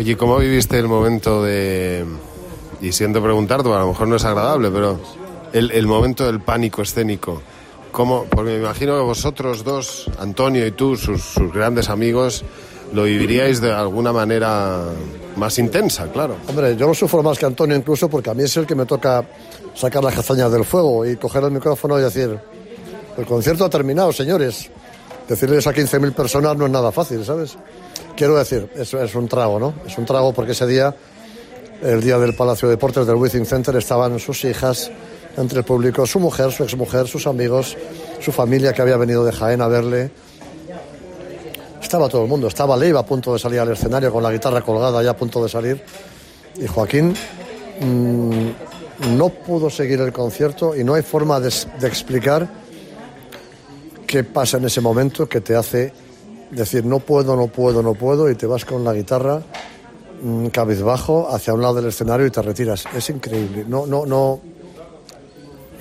Oye, ¿cómo viviste el momento de... Y siento preguntarte, a lo mejor no es agradable, pero el, el momento del pánico escénico. ¿Cómo? Porque me imagino que vosotros dos, Antonio y tú, sus, sus grandes amigos, lo viviríais de alguna manera más intensa, claro. Hombre, yo lo sufro más que Antonio incluso porque a mí es el que me toca sacar las castañas del fuego y coger el micrófono y decir, el concierto ha terminado, señores. Decirles a 15.000 personas no es nada fácil, ¿sabes? Quiero decir, eso es un trago, ¿no? Es un trago porque ese día, el día del Palacio de Deportes del Withing Center, estaban sus hijas entre el público, su mujer, su exmujer, sus amigos, su familia que había venido de Jaén a verle. Estaba todo el mundo, estaba Leiva a punto de salir al escenario con la guitarra colgada ya a punto de salir. Y Joaquín mmm, no pudo seguir el concierto y no hay forma de, de explicar qué pasa en ese momento que te hace decir no puedo, no puedo, no puedo y te vas con la guitarra mmm, cabizbajo hacia un lado del escenario y te retiras. Es increíble. No, no, no,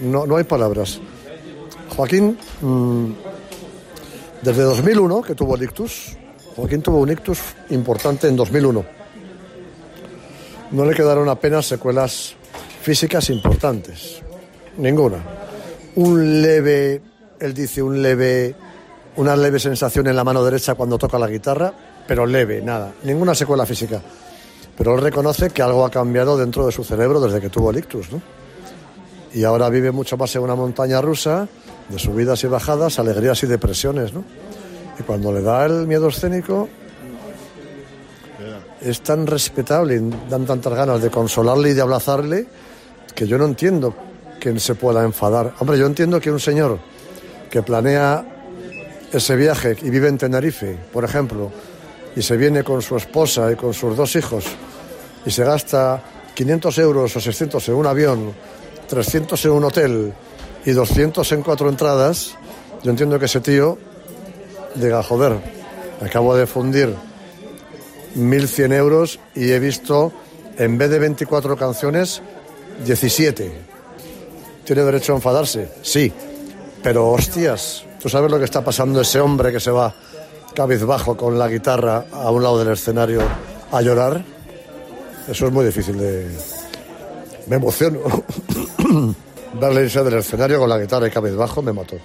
no, no hay palabras. Joaquín, mmm, desde 2001 que tuvo el ictus, Joaquín tuvo un ictus importante en 2001. No le quedaron apenas secuelas físicas importantes. Ninguna. Un leve, él dice, un leve, una leve sensación en la mano derecha cuando toca la guitarra, pero leve, nada. Ninguna secuela física. Pero él reconoce que algo ha cambiado dentro de su cerebro desde que tuvo el ictus, ¿no? Y ahora vive mucho más en una montaña rusa, de subidas y bajadas, alegrías y depresiones, ¿no? Y cuando le da el miedo escénico, es tan respetable y dan tantas ganas de consolarle y de abrazarle que yo no entiendo que se pueda enfadar. Hombre, yo entiendo que un señor que planea ese viaje y vive en Tenerife, por ejemplo, y se viene con su esposa y con sus dos hijos y se gasta 500 euros o 600 en un avión, 300 en un hotel y 200 en cuatro entradas, yo entiendo que ese tío diga, joder, acabo de fundir 1.100 euros y he visto, en vez de 24 canciones, 17. ¿Tiene derecho a enfadarse? Sí. Pero hostias, ¿tú sabes lo que está pasando ese hombre que se va cabizbajo con la guitarra a un lado del escenario a llorar? Eso es muy difícil de... Me emociono. Verle irse del escenario con la guitarra y cabizbajo me mató.